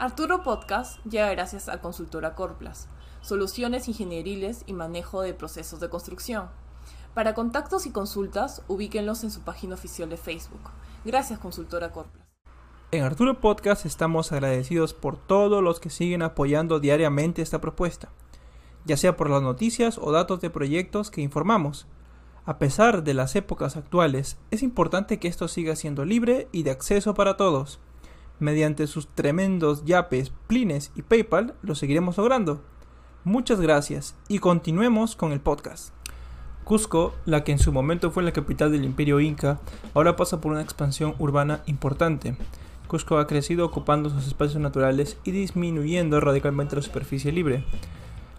Arturo Podcast llega gracias a Consultora Corplas, soluciones ingenieriles y manejo de procesos de construcción. Para contactos y consultas, ubíquenlos en su página oficial de Facebook. Gracias, Consultora Corplas. En Arturo Podcast estamos agradecidos por todos los que siguen apoyando diariamente esta propuesta, ya sea por las noticias o datos de proyectos que informamos. A pesar de las épocas actuales, es importante que esto siga siendo libre y de acceso para todos mediante sus tremendos yapes, plines y PayPal, lo seguiremos logrando. Muchas gracias y continuemos con el podcast. Cusco, la que en su momento fue la capital del imperio inca, ahora pasa por una expansión urbana importante. Cusco ha crecido ocupando sus espacios naturales y disminuyendo radicalmente la superficie libre.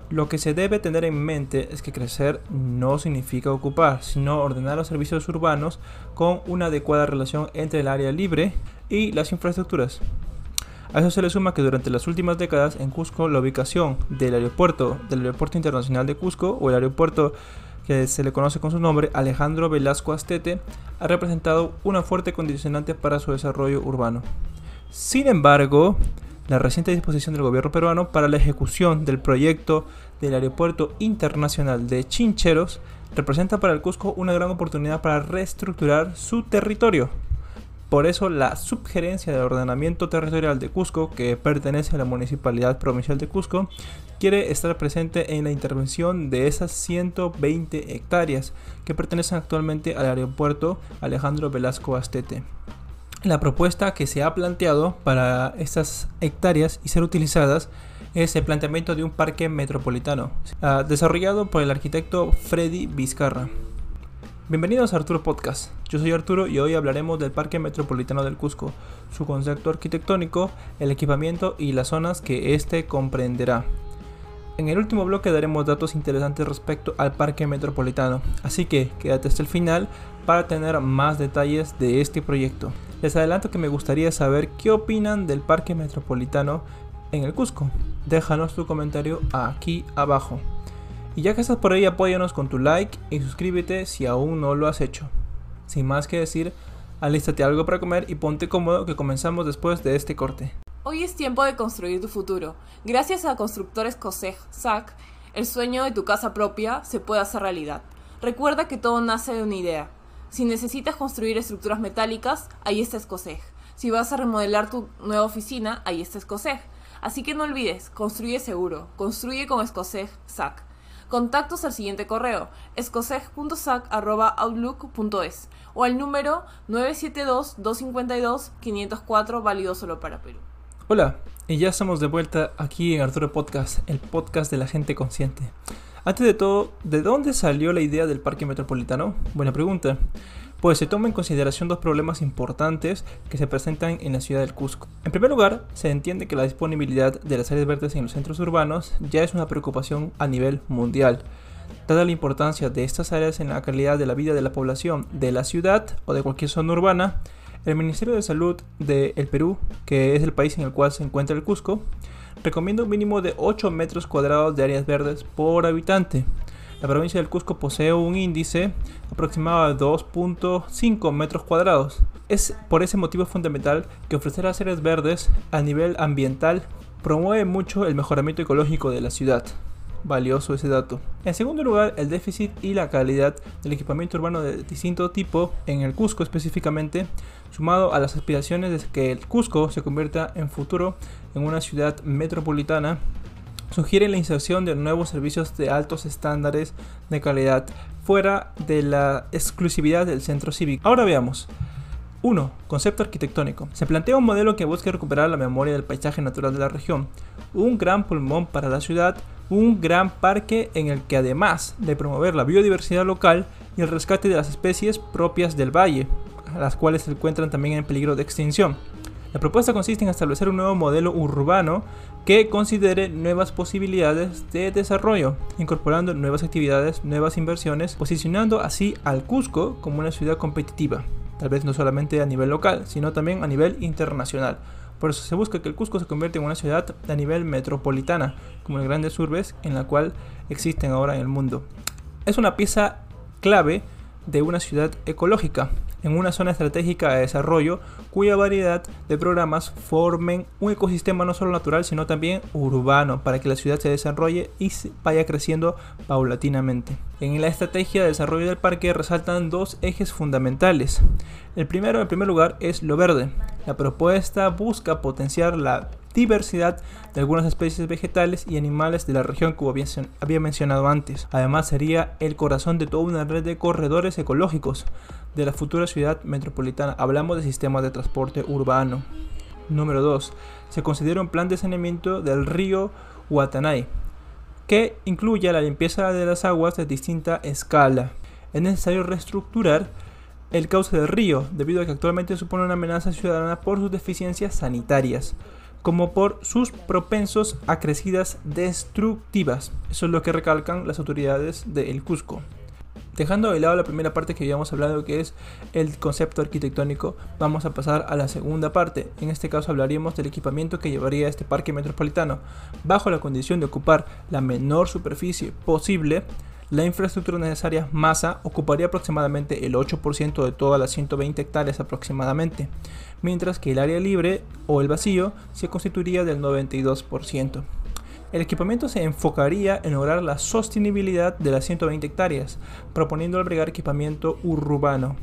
Lo que se debe tener en mente es que crecer no significa ocupar, sino ordenar los servicios urbanos con una adecuada relación entre el área libre y las infraestructuras. A eso se le suma que durante las últimas décadas en Cusco la ubicación del aeropuerto, del aeropuerto internacional de Cusco o el aeropuerto que se le conoce con su nombre Alejandro Velasco Astete, ha representado una fuerte condicionante para su desarrollo urbano. Sin embargo, la reciente disposición del gobierno peruano para la ejecución del proyecto del aeropuerto internacional de Chincheros representa para el Cusco una gran oportunidad para reestructurar su territorio. Por eso la subgerencia de ordenamiento territorial de Cusco, que pertenece a la Municipalidad Provincial de Cusco, quiere estar presente en la intervención de esas 120 hectáreas que pertenecen actualmente al aeropuerto Alejandro Velasco Astete. La propuesta que se ha planteado para estas hectáreas y ser utilizadas es el planteamiento de un parque metropolitano, ah, desarrollado por el arquitecto Freddy Vizcarra. Bienvenidos a Arturo Podcast. Yo soy Arturo y hoy hablaremos del Parque Metropolitano del Cusco, su concepto arquitectónico, el equipamiento y las zonas que éste comprenderá. En el último bloque daremos datos interesantes respecto al Parque Metropolitano, así que quédate hasta el final para tener más detalles de este proyecto. Les adelanto que me gustaría saber qué opinan del Parque Metropolitano en el Cusco. Déjanos tu comentario aquí abajo. Y ya que estás por ahí, apóyanos con tu like y suscríbete si aún no lo has hecho. Sin más que decir, alístate algo para comer y ponte cómodo que comenzamos después de este corte. Hoy es tiempo de construir tu futuro. Gracias a Constructores COSEG SAC, el sueño de tu casa propia se puede hacer realidad. Recuerda que todo nace de una idea. Si necesitas construir estructuras metálicas, ahí está Escoseg. Si vas a remodelar tu nueva oficina, ahí está Escoseg. Así que no olvides, construye seguro, construye con Escoseg SAC. Contactos al siguiente correo, escoseg.sac.outlook.es o al número 972-252-504 válido solo para Perú. Hola, y ya estamos de vuelta aquí en Arturo Podcast, el podcast de la gente consciente. Antes de todo, ¿de dónde salió la idea del parque metropolitano? Buena pregunta pues se toma en consideración dos problemas importantes que se presentan en la ciudad del Cusco. En primer lugar, se entiende que la disponibilidad de las áreas verdes en los centros urbanos ya es una preocupación a nivel mundial. Dada la importancia de estas áreas en la calidad de la vida de la población de la ciudad o de cualquier zona urbana, el Ministerio de Salud del Perú, que es el país en el cual se encuentra el Cusco, recomienda un mínimo de 8 metros cuadrados de áreas verdes por habitante. La provincia del Cusco posee un índice aproximado de 2.5 metros cuadrados. Es por ese motivo fundamental que ofrecer áreas verdes a nivel ambiental promueve mucho el mejoramiento ecológico de la ciudad. Valioso ese dato. En segundo lugar, el déficit y la calidad del equipamiento urbano de distinto tipo en el Cusco específicamente, sumado a las aspiraciones de que el Cusco se convierta en futuro en una ciudad metropolitana, sugiere la inserción de nuevos servicios de altos estándares de calidad fuera de la exclusividad del centro cívico. Ahora veamos. 1. Concepto arquitectónico. Se plantea un modelo que busque recuperar la memoria del paisaje natural de la región, un gran pulmón para la ciudad, un gran parque en el que además de promover la biodiversidad local y el rescate de las especies propias del valle, las cuales se encuentran también en peligro de extinción. La propuesta consiste en establecer un nuevo modelo urbano que considere nuevas posibilidades de desarrollo, incorporando nuevas actividades, nuevas inversiones, posicionando así al Cusco como una ciudad competitiva, tal vez no solamente a nivel local, sino también a nivel internacional. Por eso se busca que el Cusco se convierta en una ciudad a nivel metropolitana, como las grandes urbes en la cual existen ahora en el mundo. Es una pieza clave de una ciudad ecológica, en una zona estratégica de desarrollo cuya variedad de programas formen un ecosistema no solo natural sino también urbano para que la ciudad se desarrolle y vaya creciendo paulatinamente. En la estrategia de desarrollo del parque resaltan dos ejes fundamentales. El primero, en primer lugar, es lo verde. La propuesta busca potenciar la diversidad de algunas especies vegetales y animales de la región como había mencionado antes. Además sería el corazón de toda una red de corredores ecológicos de la futura ciudad metropolitana. Hablamos de sistemas de transporte urbano. Número 2. Se considera un plan de saneamiento del río Guatanay que incluya la limpieza de las aguas de distinta escala. Es necesario reestructurar el cauce del río, debido a que actualmente supone una amenaza ciudadana por sus deficiencias sanitarias como por sus propensos a crecidas destructivas. Eso es lo que recalcan las autoridades de El Cusco. Dejando de lado la primera parte que habíamos hablado que es el concepto arquitectónico, vamos a pasar a la segunda parte. En este caso hablaríamos del equipamiento que llevaría este parque metropolitano. Bajo la condición de ocupar la menor superficie posible, la infraestructura necesaria masa ocuparía aproximadamente el 8% de todas las 120 hectáreas aproximadamente mientras que el área libre o el vacío se constituiría del 92%. El equipamiento se enfocaría en lograr la sostenibilidad de las 120 hectáreas, proponiendo albergar equipamiento urbano.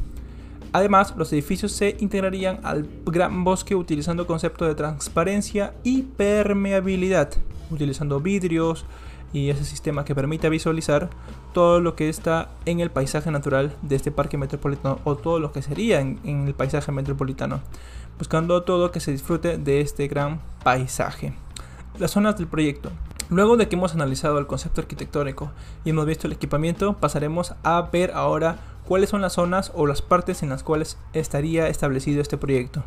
Además, los edificios se integrarían al gran bosque utilizando conceptos de transparencia y permeabilidad, utilizando vidrios, y ese sistema que permite visualizar todo lo que está en el paisaje natural de este parque metropolitano o todo lo que sería en, el paisaje metropolitano, buscando todo que se disfrute de este gran paisaje. Las zonas del proyecto. Luego de que hemos analizado el concepto arquitectónico y hemos visto el equipamiento, pasaremos a ver ahora cuáles son las zonas o las partes en las cuales estaría establecido este proyecto.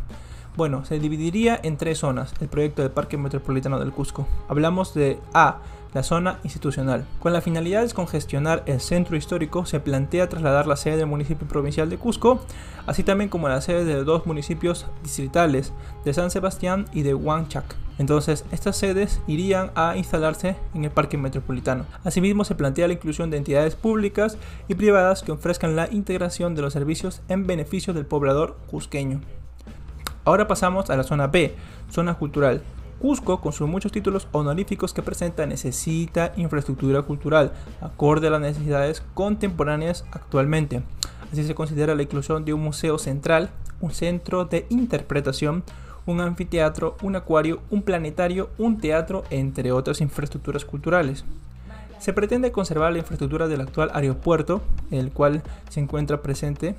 Bueno, se dividiría en tres zonas el proyecto del Parque Metropolitano del Cusco. Hablamos de A, la zona institucional. Con la finalidad de descongestionar el centro histórico, se plantea trasladar la sede del municipio provincial de Cusco, así también como la sede de dos municipios distritales, de San Sebastián y de Huanchac. Entonces, estas sedes irían a instalarse en el parque metropolitano. Asimismo, se plantea la inclusión de entidades públicas y privadas que ofrezcan la integración de los servicios en beneficio del poblador cusqueño. Ahora pasamos a la zona B, zona cultural. Cusco, con sus muchos títulos honoríficos que presenta, necesita infraestructura cultural acorde a las necesidades contemporáneas actualmente. Así se considera la inclusión de un museo central, un centro de interpretación, un anfiteatro, un acuario, un planetario, un teatro, entre otras infraestructuras culturales. Se pretende conservar la infraestructura del actual aeropuerto, el cual se encuentra presente,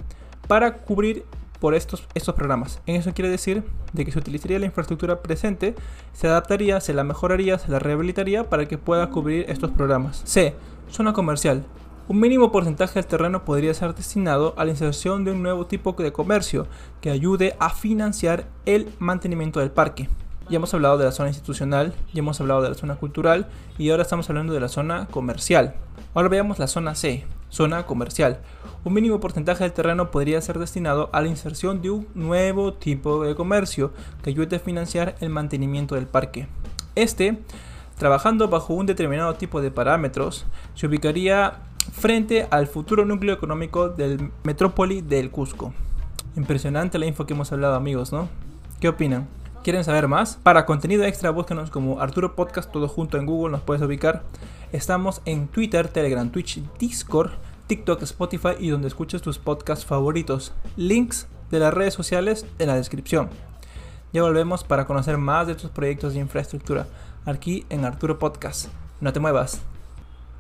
para cubrir por estos, estos programas. En eso quiere decir de que se utilizaría la infraestructura presente, se adaptaría, se la mejoraría, se la rehabilitaría para que pueda cubrir estos programas. C. Zona comercial. Un mínimo porcentaje del terreno podría ser destinado a la inserción de un nuevo tipo de comercio que ayude a financiar el mantenimiento del parque. Ya hemos hablado de la zona institucional, ya hemos hablado de la zona cultural y ahora estamos hablando de la zona comercial. Ahora veamos la zona C, zona comercial. Un mínimo porcentaje del terreno podría ser destinado a la inserción de un nuevo tipo de comercio que ayude a financiar el mantenimiento del parque. Este, trabajando bajo un determinado tipo de parámetros, se ubicaría frente al futuro núcleo económico del metrópoli del Cusco. Impresionante la info que hemos hablado amigos, ¿no? ¿Qué opinan? ¿Quieren saber más? Para contenido extra búsquenos como Arturo Podcast todo junto en Google, nos puedes ubicar. Estamos en Twitter, Telegram, Twitch, Discord, TikTok, Spotify y donde escuches tus podcasts favoritos. Links de las redes sociales en la descripción. Ya volvemos para conocer más de tus proyectos de infraestructura aquí en Arturo Podcast. No te muevas.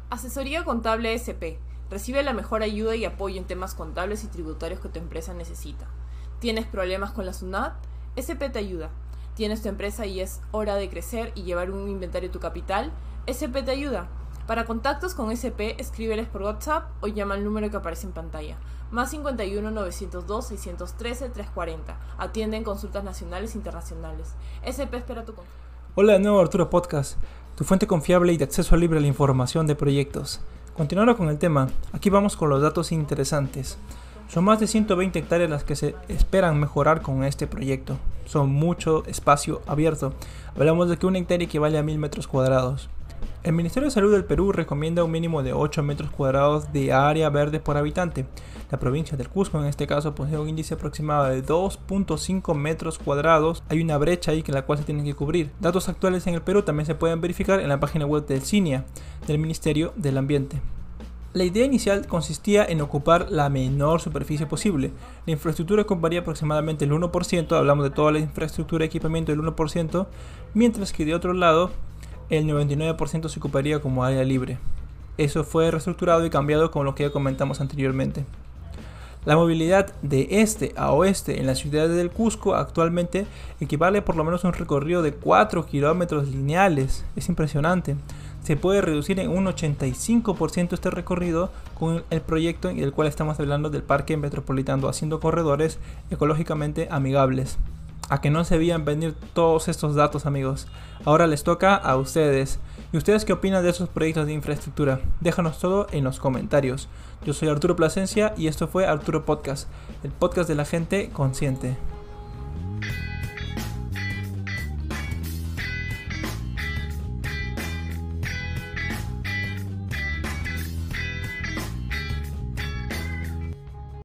Asesoría Contable SP. Recibe la mejor ayuda y apoyo en temas contables y tributarios que tu empresa necesita. ¿Tienes problemas con la SUNAT? SP te ayuda. ¿Tienes tu empresa y es hora de crecer y llevar un inventario de tu capital? SP te ayuda. Para contactos con SP, escríbeles por WhatsApp o llama al número que aparece en pantalla. Más 51 902 613 340. Atienden consultas nacionales e internacionales. SP espera tu consulta. Hola de nuevo Arturo Podcast, tu fuente confiable y de acceso libre a la información de proyectos. Continuando con el tema, aquí vamos con los datos interesantes. Son más de 120 hectáreas las que se esperan mejorar con este proyecto. Son mucho espacio abierto. Hablamos de que una hectárea equivale a 1000 metros cuadrados. El Ministerio de Salud del Perú recomienda un mínimo de 8 metros cuadrados de área verde por habitante. La provincia del Cusco en este caso posee un índice aproximado de 2.5 metros cuadrados. Hay una brecha ahí que la cual se tiene que cubrir. Datos actuales en el Perú también se pueden verificar en la página web del CINIA, del Ministerio del Ambiente. La idea inicial consistía en ocupar la menor superficie posible. La infraestructura ocuparía aproximadamente el 1%, hablamos de toda la infraestructura de equipamiento del 1%, mientras que de otro lado el 99% se ocuparía como área libre. Eso fue reestructurado y cambiado con lo que ya comentamos anteriormente. La movilidad de este a oeste en la ciudad del Cusco actualmente equivale por lo menos a un recorrido de 4 kilómetros lineales. Es impresionante. Se puede reducir en un 85% este recorrido con el proyecto en el cual estamos hablando del Parque Metropolitano, haciendo corredores ecológicamente amigables a que no se veían venir todos estos datos amigos. Ahora les toca a ustedes. ¿Y ustedes qué opinan de esos proyectos de infraestructura? Déjanos todo en los comentarios. Yo soy Arturo Plasencia y esto fue Arturo Podcast, el podcast de la gente consciente.